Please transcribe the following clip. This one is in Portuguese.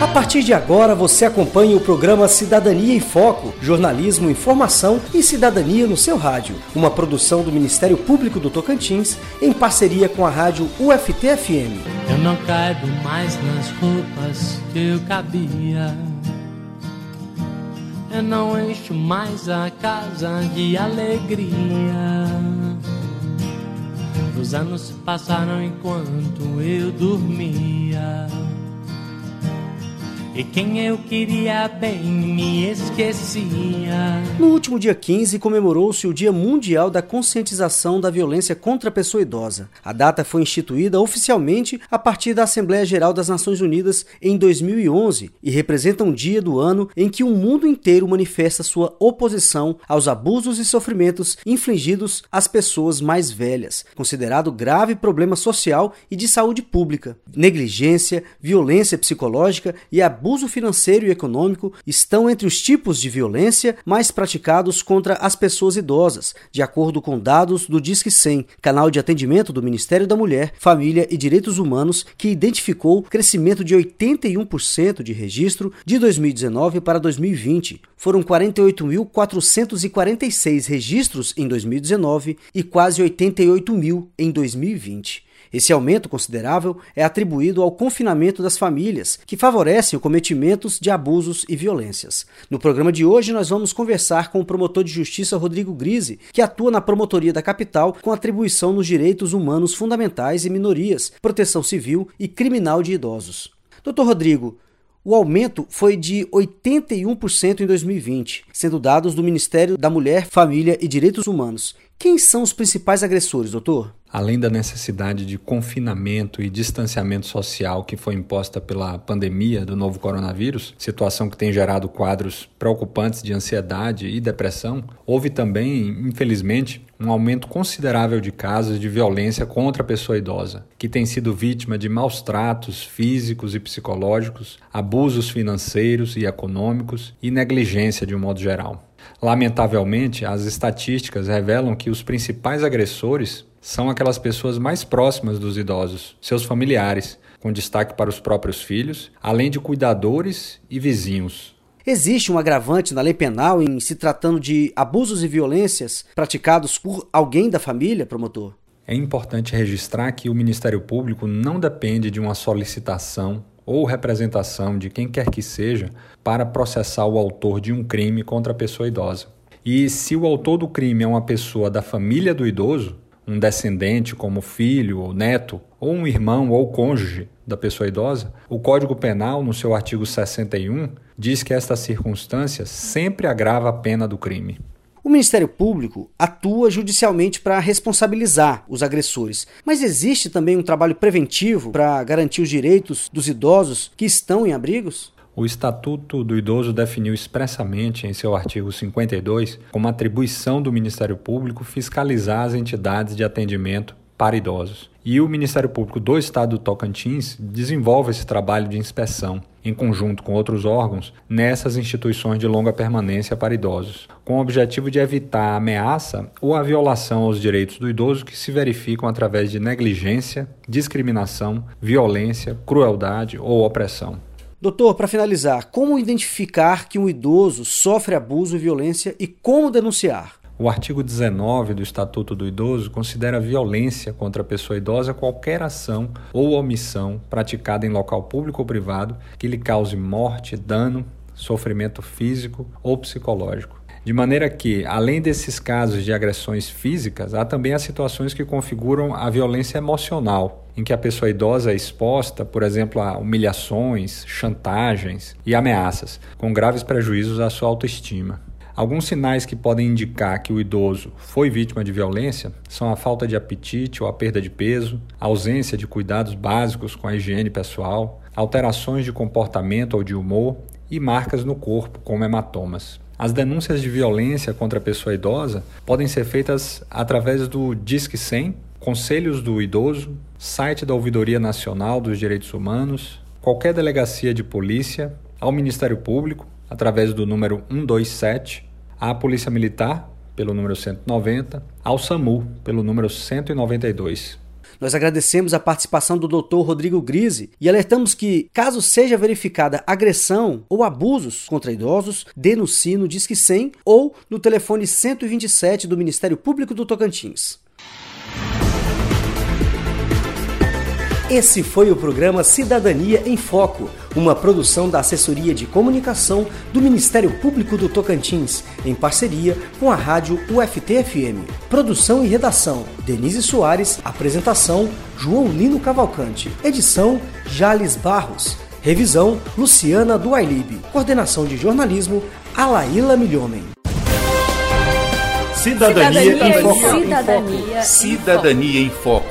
A partir de agora você acompanha o programa Cidadania em Foco, jornalismo, informação e cidadania no seu rádio, uma produção do Ministério Público do Tocantins em parceria com a rádio UFT-FM. Eu não caibo mais nas roupas que eu cabia. Eu não encho mais a casa de alegria. Os anos passaram enquanto eu dormia. E quem eu queria bem me esquecia. No último dia 15 comemorou-se o Dia Mundial da Conscientização da Violência contra a Pessoa Idosa. A data foi instituída oficialmente a partir da Assembleia Geral das Nações Unidas em 2011 e representa um dia do ano em que o mundo inteiro manifesta sua oposição aos abusos e sofrimentos infligidos às pessoas mais velhas, considerado grave problema social e de saúde pública. Negligência, violência psicológica e abuso abuso financeiro e econômico estão entre os tipos de violência mais praticados contra as pessoas idosas, de acordo com dados do Disque 100, canal de atendimento do Ministério da Mulher, Família e Direitos Humanos, que identificou crescimento de 81% de registro de 2019 para 2020. Foram 48.446 registros em 2019 e quase 88 mil em 2020. Esse aumento considerável é atribuído ao confinamento das famílias, que favorecem o cometimentos de abusos e violências. No programa de hoje, nós vamos conversar com o promotor de justiça Rodrigo Grise, que atua na promotoria da capital com atribuição nos direitos humanos fundamentais e minorias, proteção civil e criminal de idosos. Doutor Rodrigo, o aumento foi de 81% em 2020, sendo dados do Ministério da Mulher, Família e Direitos Humanos. Quem são os principais agressores, doutor? Além da necessidade de confinamento e distanciamento social que foi imposta pela pandemia do novo coronavírus, situação que tem gerado quadros preocupantes de ansiedade e depressão, houve também, infelizmente, um aumento considerável de casos de violência contra a pessoa idosa, que tem sido vítima de maus tratos físicos e psicológicos, abusos financeiros e econômicos e negligência de um modo geral. Lamentavelmente, as estatísticas revelam que os principais agressores são aquelas pessoas mais próximas dos idosos, seus familiares, com destaque para os próprios filhos, além de cuidadores e vizinhos. Existe um agravante na lei penal em se tratando de abusos e violências praticados por alguém da família, promotor? É importante registrar que o Ministério Público não depende de uma solicitação ou representação de quem quer que seja para processar o autor de um crime contra a pessoa idosa. E se o autor do crime é uma pessoa da família do idoso, um descendente como filho ou neto, ou um irmão ou cônjuge da pessoa idosa, o Código Penal, no seu artigo 61, diz que esta circunstância sempre agrava a pena do crime. O Ministério Público atua judicialmente para responsabilizar os agressores, mas existe também um trabalho preventivo para garantir os direitos dos idosos que estão em abrigos? O Estatuto do Idoso definiu expressamente em seu artigo 52 como atribuição do Ministério Público fiscalizar as entidades de atendimento para idosos. E o Ministério Público do Estado do Tocantins desenvolve esse trabalho de inspeção, em conjunto com outros órgãos, nessas instituições de longa permanência para idosos, com o objetivo de evitar a ameaça ou a violação aos direitos do idoso que se verificam através de negligência, discriminação, violência, crueldade ou opressão. Doutor, para finalizar, como identificar que um idoso sofre abuso e violência e como denunciar? O artigo 19 do Estatuto do Idoso considera violência contra a pessoa idosa qualquer ação ou omissão praticada em local público ou privado que lhe cause morte, dano, sofrimento físico ou psicológico. De maneira que, além desses casos de agressões físicas, há também as situações que configuram a violência emocional, em que a pessoa idosa é exposta, por exemplo, a humilhações, chantagens e ameaças, com graves prejuízos à sua autoestima. Alguns sinais que podem indicar que o idoso foi vítima de violência são a falta de apetite ou a perda de peso, a ausência de cuidados básicos com a higiene pessoal, alterações de comportamento ou de humor e marcas no corpo, como hematomas. As denúncias de violência contra a pessoa idosa podem ser feitas através do Disque 100, conselhos do idoso, site da Ouvidoria Nacional dos Direitos Humanos, qualquer delegacia de polícia, ao Ministério Público, através do número 127, à Polícia Militar, pelo número 190, ao SAMU, pelo número 192. Nós agradecemos a participação do Dr. Rodrigo Grise e alertamos que, caso seja verificada agressão ou abusos contra idosos, denuncie no Disque 100 ou no telefone 127 do Ministério Público do Tocantins. Esse foi o programa Cidadania em Foco, uma produção da Assessoria de Comunicação do Ministério Público do Tocantins, em parceria com a rádio UFT-FM. Produção e redação: Denise Soares, apresentação: João Lino Cavalcante, edição: Jales Barros, revisão: Luciana Duailib, coordenação de jornalismo: Alaíla Milhomem. Cidadania, Cidadania em Foco. Cidadania, Cidadania em Foco.